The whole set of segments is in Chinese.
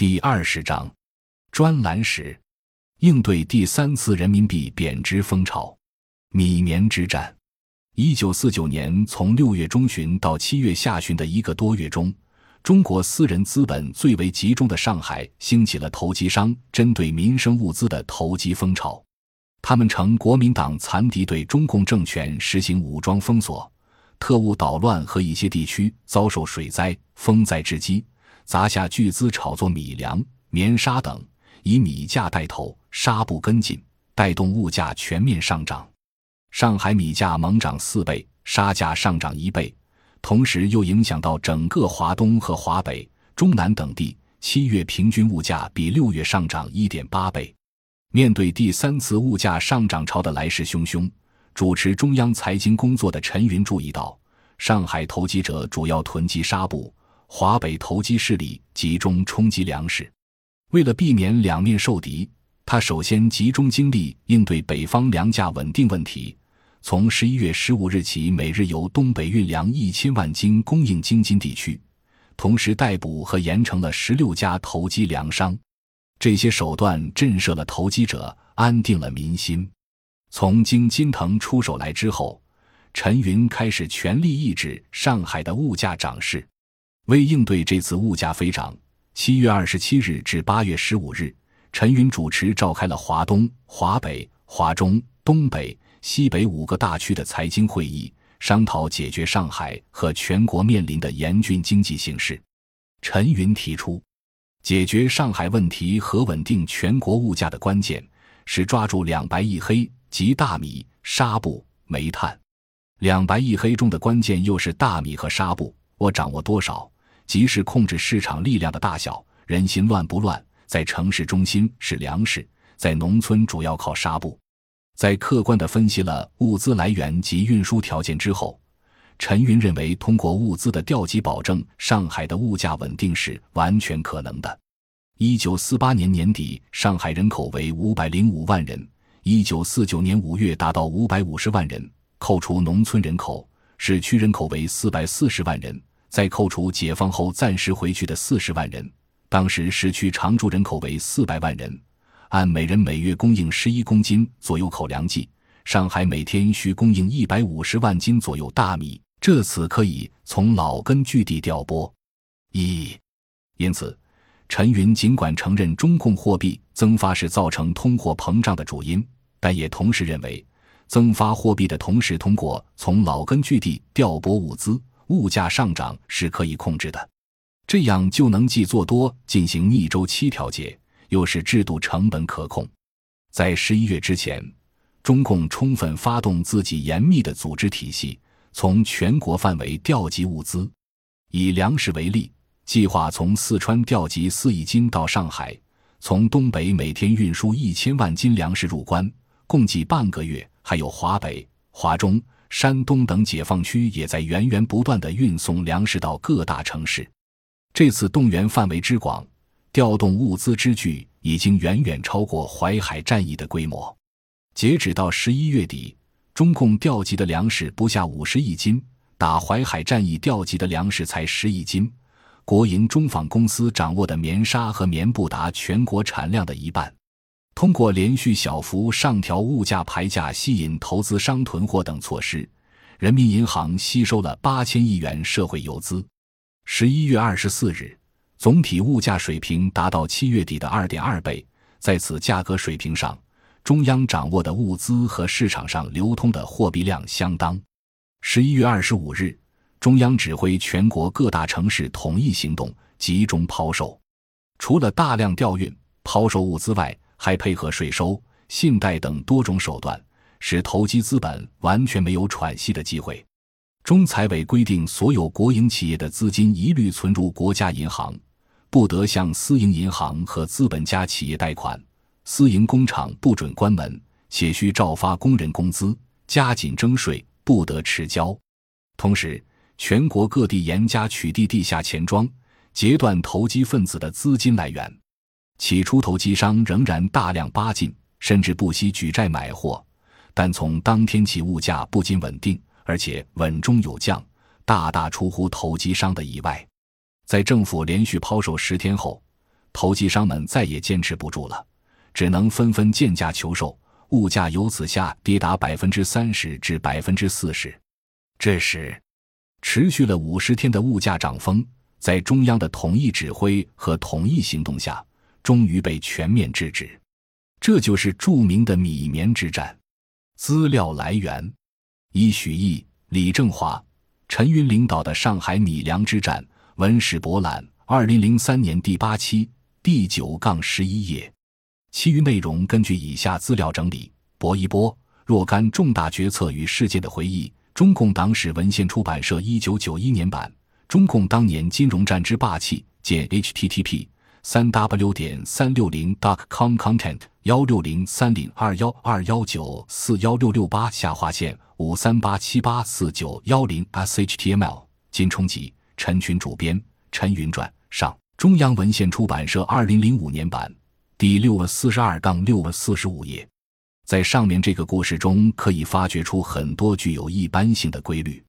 第二十章，专栏史，应对第三次人民币贬值风潮。米棉之战。一九四九年从六月中旬到七月下旬的一个多月中，中国私人资本最为集中的上海，兴起了投机商针对民生物资的投机风潮。他们乘国民党残敌对中共政权实行武装封锁、特务捣乱和一些地区遭受水灾、风灾之机。砸下巨资炒作米粮、棉纱等，以米价带头，纱布跟进，带动物价全面上涨。上海米价猛涨四倍，纱价上涨一倍，同时又影响到整个华东和华北、中南等地。七月平均物价比六月上涨一点八倍。面对第三次物价上涨潮的来势汹汹，主持中央财经工作的陈云注意到，上海投机者主要囤积纱布。华北投机势力集中冲击粮食，为了避免两面受敌，他首先集中精力应对北方粮价稳定问题。从十一月十五日起，每日由东北运粮一千万斤供应京津地区，同时逮捕和严惩了十六家投机粮商。这些手段震慑了投机者，安定了民心。从京津藤出手来之后，陈云开始全力抑制上海的物价涨势。为应对这次物价飞涨，七月二十七日至八月十五日，陈云主持召开了华东、华北、华中、东北、西北五个大区的财经会议，商讨解决上海和全国面临的严峻经济形势。陈云提出，解决上海问题和稳定全国物价的关键是抓住两白一黑，即大米、纱布、煤炭。两白一黑中的关键又是大米和纱布，我掌握多少？即是控制市场力量的大小，人心乱不乱？在城市中心是粮食，在农村主要靠纱布。在客观地分析了物资来源及运输条件之后，陈云认为，通过物资的调集，保证上海的物价稳定是完全可能的。一九四八年年底，上海人口为五百零五万人；一九四九年五月达到五百五十万人，扣除农村人口，市区人口为四百四十万人。再扣除解放后暂时回去的四十万人，当时市区常住人口为四百万人，按每人每月供应十一公斤左右口粮计，上海每天需供应一百五十万斤左右大米。这次可以从老根据地调拨一，因此，陈云尽管承认中共货币增发是造成通货膨胀的主因，但也同时认为，增发货币的同时，通过从老根据地调拨物资。物价上涨是可以控制的，这样就能既做多进行逆周期调节，又是制度成本可控。在十一月之前，中共充分发动自己严密的组织体系，从全国范围调集物资。以粮食为例，计划从四川调集四亿斤到上海，从东北每天运输一千万斤粮食入关，共计半个月。还有华北、华中。山东等解放区也在源源不断地运送粮食到各大城市。这次动员范围之广，调动物资之巨，已经远远超过淮海战役的规模。截止到十一月底，中共调集的粮食不下五十亿斤，打淮海战役调集的粮食才十亿斤。国营中纺公司掌握的棉纱和棉布达全国产量的一半。通过连续小幅上调物价牌价，吸引投资商囤货等措施，人民银行吸收了八千亿元社会游资。十一月二十四日，总体物价水平达到七月底的二点二倍。在此价格水平上，中央掌握的物资和市场上流通的货币量相当。十一月二十五日，中央指挥全国各大城市统一行动，集中抛售。除了大量调运、抛售物资外，还配合税收、信贷等多种手段，使投机资本完全没有喘息的机会。中财委规定，所有国营企业的资金一律存入国家银行，不得向私营银行和资本家企业贷款；私营工厂不准关门，且需照发工人工资；加紧征税，不得迟交。同时，全国各地严加取缔地下钱庄，截断投机分子的资金来源。起初，投机商仍然大量巴进，甚至不惜举债买货。但从当天起，物价不仅稳定，而且稳中有降，大大出乎投机商的意外。在政府连续抛售十天后，投机商们再也坚持不住了，只能纷纷贱价求售，物价由此下跌达百分之三十至百分之四十。这时，持续了五十天的物价涨峰，在中央的统一指挥和统一行动下，终于被全面制止。这就是著名的米棉之战。资料来源：一许毅、李正华、陈云领导的上海米粮之战文史博览，二零零三年第八期第九杠十一页。其余内容根据以下资料整理：薄一波若干重大决策与事件的回忆。中共党史文献出版社一九九一年版。中共当年金融战之霸气。见 http 三 w 点三六零 dot com content 幺六零三零二幺二幺九四幺六六八下划线五三八七八四九幺零 shtml 金冲集陈群主编陈云传上中央文献出版社二零零五年版第六四十二杠六四十五页，在上面这个故事中可以发掘出很多具有一般性的规律。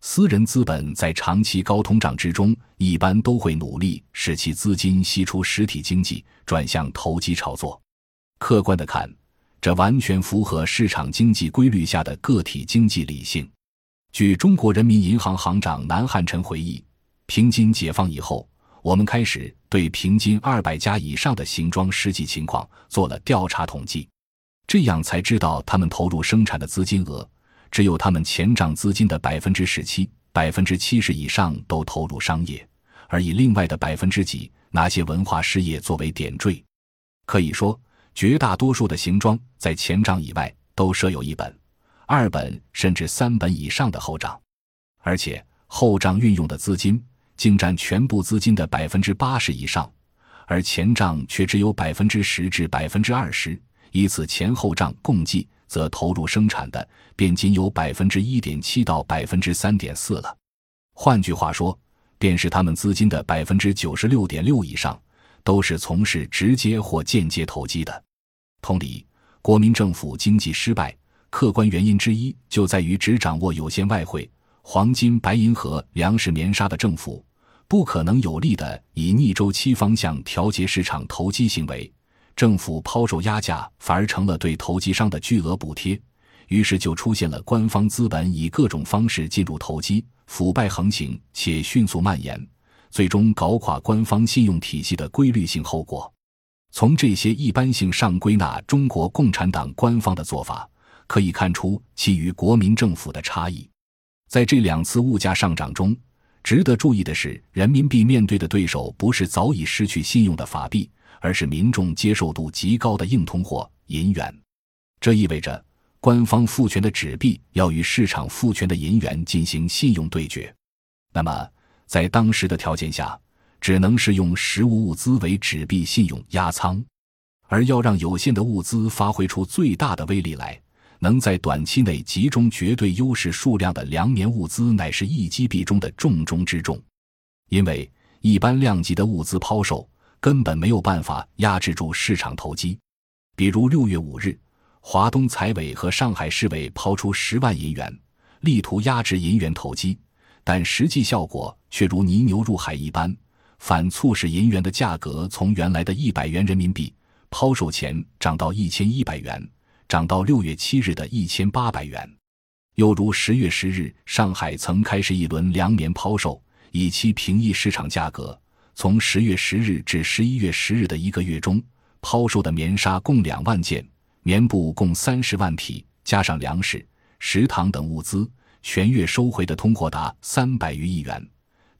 私人资本在长期高通胀之中，一般都会努力使其资金吸出实体经济，转向投机炒作。客观的看，这完全符合市场经济规律下的个体经济理性。据中国人民银行行长南汉宸回忆，平津解放以后，我们开始对平津二百家以上的行庄实际情况做了调查统计，这样才知道他们投入生产的资金额。只有他们前账资金的百分之十七、百分之七十以上都投入商业，而以另外的百分之几拿些文化事业作为点缀。可以说，绝大多数的行庄在前账以外都设有一本、二本甚至三本以上的后账，而且后账运用的资金竟占全部资金的百分之八十以上，而前账却只有百分之十至百分之二十。以此前后账共计。则投入生产的便仅有百分之一点七到百分之三点四了。换句话说，便是他们资金的百分之九十六点六以上都是从事直接或间接投机的。同理，国民政府经济失败，客观原因之一就在于只掌握有限外汇、黄金、白银和粮食棉纱的政府，不可能有力的以逆周期方向调节市场投机行为。政府抛售压价，反而成了对投机商的巨额补贴，于是就出现了官方资本以各种方式进入投机、腐败横行且迅速蔓延，最终搞垮官方信用体系的规律性后果。从这些一般性上归纳中国共产党官方的做法，可以看出其与国民政府的差异。在这两次物价上涨中，值得注意的是，人民币面对的对手不是早已失去信用的法币。而是民众接受度极高的硬通货银元，这意味着官方赋权的纸币要与市场赋权的银元进行信用对决。那么，在当时的条件下，只能是用实物物资为纸币信用压仓，而要让有限的物资发挥出最大的威力来，能在短期内集中绝对优势数量的粮棉物资，乃是一击必中的重中之重。因为一般量级的物资抛售。根本没有办法压制住市场投机，比如六月五日，华东财委和上海市委抛出十万银元，力图压制银元投机，但实际效果却如泥牛入海一般，反促使银元的价格从原来的一百元人民币抛售前涨到一千一百元，涨到六月七日的一千八百元。又如十月十日，上海曾开始一轮粮棉抛售，以期平抑市场价格。从十月十日至十一月十日的一个月中，抛售的棉纱共两万件，棉布共三十万匹，加上粮食、食糖等物资，全月收回的通货达三百余亿元。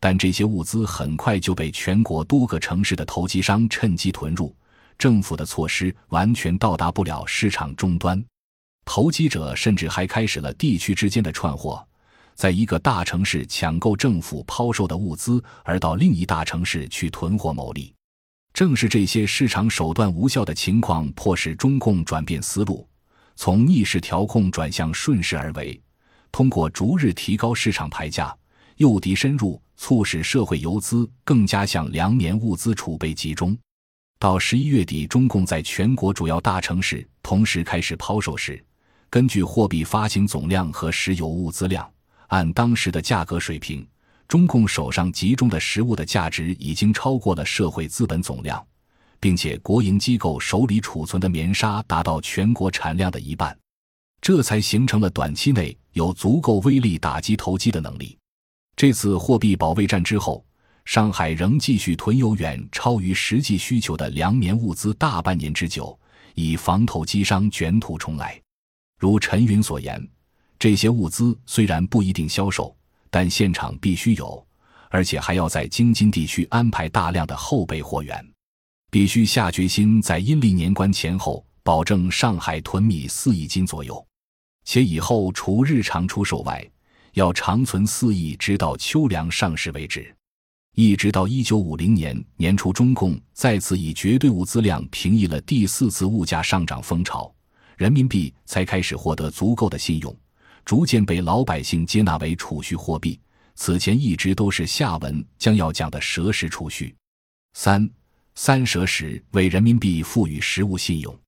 但这些物资很快就被全国多个城市的投机商趁机囤入，政府的措施完全到达不了市场终端，投机者甚至还开始了地区之间的串货。在一个大城市抢购政府抛售的物资，而到另一大城市去囤货牟利，正是这些市场手段无效的情况，迫使中共转变思路，从逆势调控转向顺势而为，通过逐日提高市场牌价，诱敌深入，促使社会游资更加向粮棉物资储备集中。到十一月底，中共在全国主要大城市同时开始抛售时，根据货币发行总量和石油物资量。按当时的价格水平，中共手上集中的实物的价值已经超过了社会资本总量，并且国营机构手里储存的棉纱达到全国产量的一半，这才形成了短期内有足够威力打击投机的能力。这次货币保卫战之后，上海仍继续囤有远超于实际需求的粮棉物资大半年之久，以防投机商卷土重来。如陈云所言，这些物资虽然不一定销售，但现场必须有，而且还要在京津地区安排大量的后备货源。必须下决心，在阴历年关前后保证上海囤米四亿斤左右，且以后除日常出售外，要长存四亿，直到秋粮上市为止。一直到一九五零年年初，中共再次以绝对物资量平抑了第四次物价上涨风潮，人民币才开始获得足够的信用，逐渐被老百姓接纳为储蓄货币。此前一直都是下文将要讲的蛇食储蓄。三。三蛇时为人民币赋予实物信用。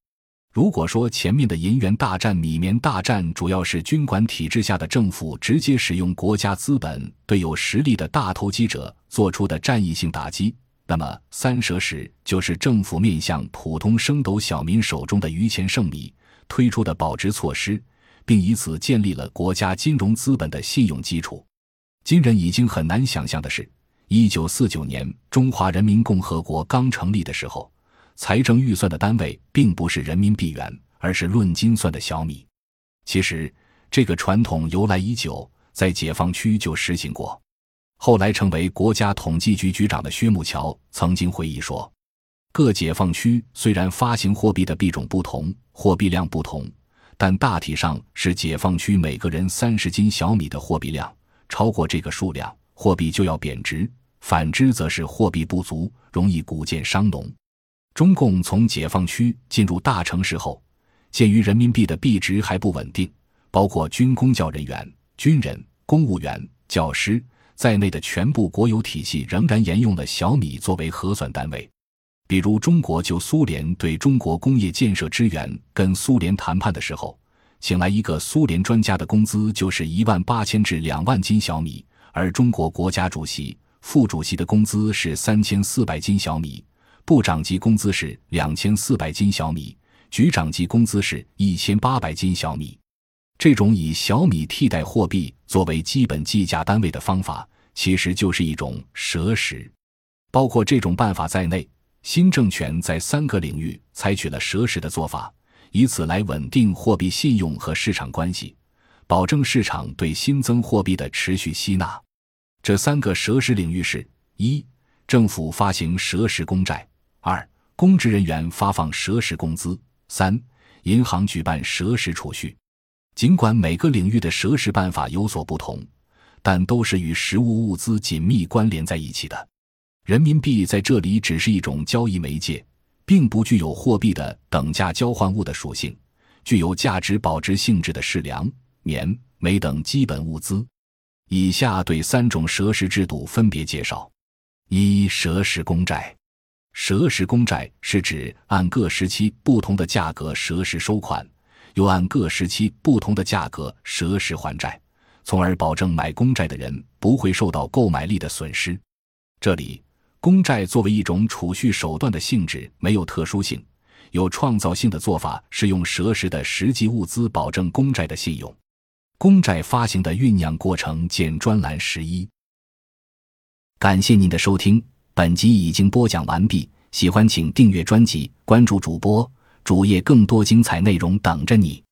如果说前面的银元大战、米棉大战主要是军管体制下的政府直接使用国家资本对有实力的大投机者做出的战役性打击，那么三蛇时就是政府面向普通升斗小民手中的余钱剩米推出的保值措施，并以此建立了国家金融资本的信用基础。今人已经很难想象的是。一九四九年，中华人民共和国刚成立的时候，财政预算的单位并不是人民币元，而是论斤算的小米。其实，这个传统由来已久，在解放区就实行过。后来成为国家统计局局长的薛木桥曾经回忆说：“各解放区虽然发行货币的币种不同，货币量不同，但大体上是解放区每个人三十斤小米的货币量，超过这个数量，货币就要贬值。”反之，则是货币不足，容易谷贱伤农。中共从解放区进入大城市后，鉴于人民币的币值还不稳定，包括军公教人员、军人、公务员、教师在内的全部国有体系仍然沿用了小米作为核算单位。比如，中国就苏联对中国工业建设支援跟苏联谈判的时候，请来一个苏联专家的工资就是一万八千至两万斤小米，而中国国家主席。副主席的工资是三千四百斤小米，部长级工资是两千四百斤小米，局长级工资是一千八百斤小米。这种以小米替代货币作为基本计价单位的方法，其实就是一种蛇食。包括这种办法在内，新政权在三个领域采取了蛇食的做法，以此来稳定货币信用和市场关系，保证市场对新增货币的持续吸纳。这三个蛇食领域是：一、政府发行蛇食公债；二、公职人员发放蛇食工资；三、银行举办蛇食储蓄。尽管每个领域的蛇食办法有所不同，但都是与实物物资紧密关联在一起的。人民币在这里只是一种交易媒介，并不具有货币的等价交换物的属性，具有价值保值性质的是粮、棉、煤等基本物资。以下对三种蛇食制度分别介绍：一、蛇食公债。蛇食公债是指按各时期不同的价格蛇食收款，又按各时期不同的价格蛇食还债，从而保证买公债的人不会受到购买力的损失。这里，公债作为一种储蓄手段的性质没有特殊性，有创造性的做法是用蛇食的实际物资保证公债的信用。公债发行的酝酿过程见专栏十一。感谢您的收听，本集已经播讲完毕。喜欢请订阅专辑，关注主播主页，更多精彩内容等着你。